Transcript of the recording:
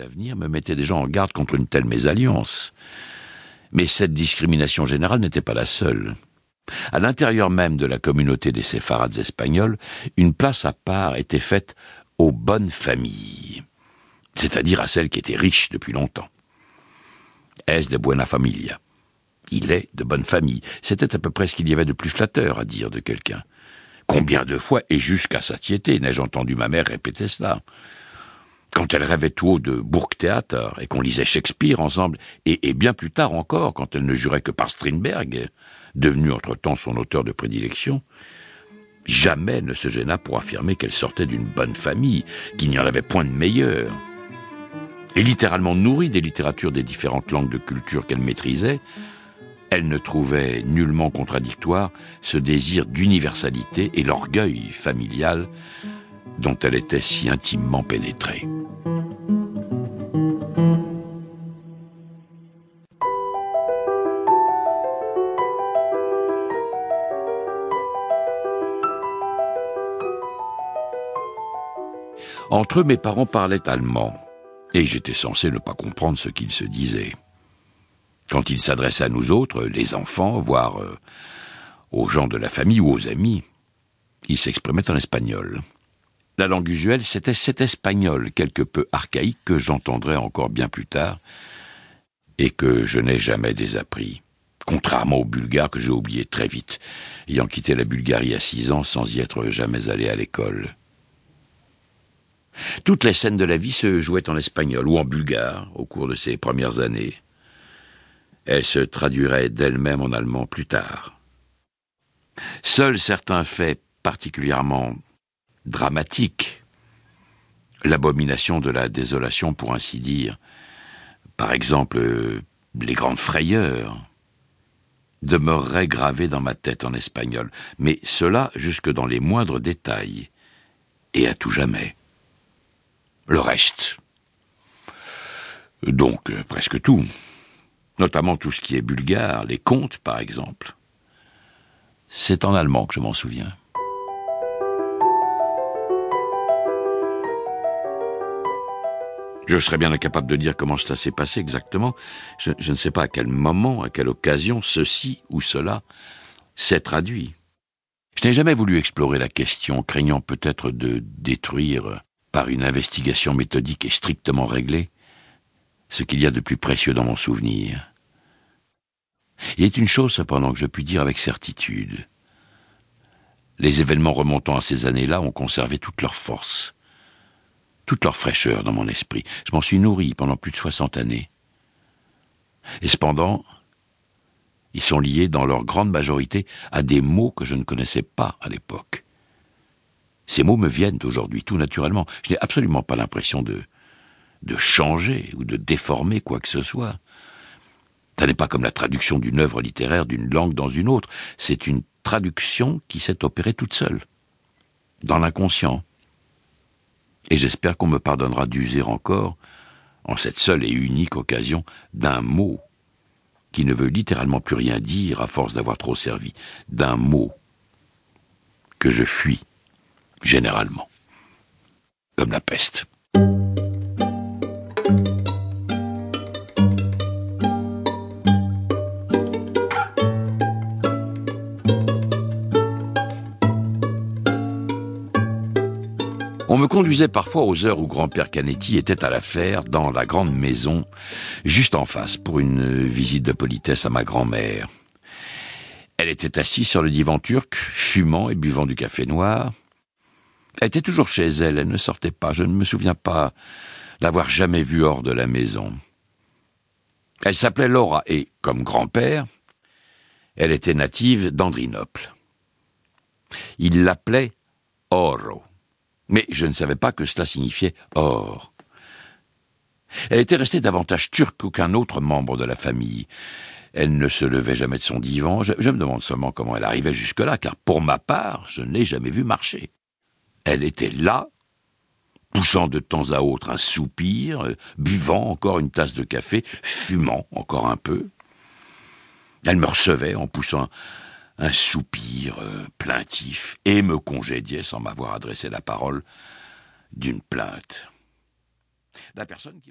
l'avenir me mettait déjà en garde contre une telle mésalliance. Mais cette discrimination générale n'était pas la seule. À l'intérieur même de la communauté des séfarades espagnols, une place à part était faite aux bonnes familles, c'est-à-dire à celles qui étaient riches depuis longtemps. Est de buena familia. Il est de bonne famille. C'était à peu près ce qu'il y avait de plus flatteur à dire de quelqu'un. Combien de fois, et jusqu'à satiété, n'ai-je entendu ma mère répéter cela? Quand elle rêvait tout haut de Burgtheater et qu'on lisait Shakespeare ensemble, et, bien plus tard encore, quand elle ne jurait que par Strindberg, devenu entre-temps son auteur de prédilection, jamais ne se gêna pour affirmer qu'elle sortait d'une bonne famille, qu'il n'y en avait point de meilleure. Et littéralement nourrie des littératures des différentes langues de culture qu'elle maîtrisait, elle ne trouvait nullement contradictoire ce désir d'universalité et l'orgueil familial dont elle était si intimement pénétrée. Entre eux, mes parents parlaient allemand, et j'étais censé ne pas comprendre ce qu'ils se disaient. Quand ils s'adressaient à nous autres, les enfants, voire euh, aux gens de la famille ou aux amis, ils s'exprimaient en espagnol. La langue usuelle, c'était cet espagnol quelque peu archaïque que j'entendrai encore bien plus tard et que je n'ai jamais désappris, contrairement au bulgare que j'ai oublié très vite, ayant quitté la Bulgarie à six ans sans y être jamais allé à l'école. Toutes les scènes de la vie se jouaient en espagnol ou en bulgare au cours de ces premières années. Elles se traduiraient d'elles-mêmes en allemand plus tard. Seuls certains faits particulièrement dramatiques, l'abomination de la désolation pour ainsi dire, par exemple les grandes frayeurs, demeureraient gravées dans ma tête en espagnol, mais cela jusque dans les moindres détails, et à tout jamais le reste. Donc euh, presque tout, notamment tout ce qui est bulgare, les contes par exemple. C'est en allemand que je m'en souviens. Je serais bien incapable de dire comment cela s'est passé exactement. Je, ne sais pas à quel moment, à quelle occasion, ceci ou cela s'est traduit. Je n'ai jamais voulu explorer la question, craignant peut-être de détruire par une investigation méthodique et strictement réglée, ce qu'il y a de plus précieux dans mon souvenir. Il est une chose cependant que je puis dire avec certitude. Les événements remontant à ces années-là ont conservé toute leur force, toute leur fraîcheur dans mon esprit. Je m'en suis nourri pendant plus de soixante années. Et cependant, ils sont liés dans leur grande majorité à des mots que je ne connaissais pas à l'époque. Ces mots me viennent aujourd'hui tout naturellement. Je n'ai absolument pas l'impression de, de changer ou de déformer quoi que ce soit. Ce n'est pas comme la traduction d'une œuvre littéraire d'une langue dans une autre. C'est une traduction qui s'est opérée toute seule, dans l'inconscient. Et j'espère qu'on me pardonnera d'user encore, en cette seule et unique occasion, d'un mot qui ne veut littéralement plus rien dire à force d'avoir trop servi, d'un mot que je fuis généralement, comme la peste. On me conduisait parfois aux heures où grand-père Canetti était à l'affaire dans la grande maison, juste en face, pour une visite de politesse à ma grand-mère. Elle était assise sur le divan turc, fumant et buvant du café noir. Elle était toujours chez elle, elle ne sortait pas, je ne me souviens pas l'avoir jamais vue hors de la maison. Elle s'appelait Laura et, comme grand-père, elle était native d'Andrinople. Il l'appelait Oro, mais je ne savais pas que cela signifiait or. Elle était restée davantage turque qu'aucun autre membre de la famille. Elle ne se levait jamais de son divan. Je, me demande seulement comment elle arrivait jusque-là, car pour ma part, je ne l'ai jamais vue marcher. Elle était là, poussant de temps à autre un soupir, euh, buvant encore une tasse de café, fumant encore un peu. Elle me recevait en poussant un soupir euh, plaintif et me congédiait sans m'avoir adressé la parole d'une plainte. La personne qui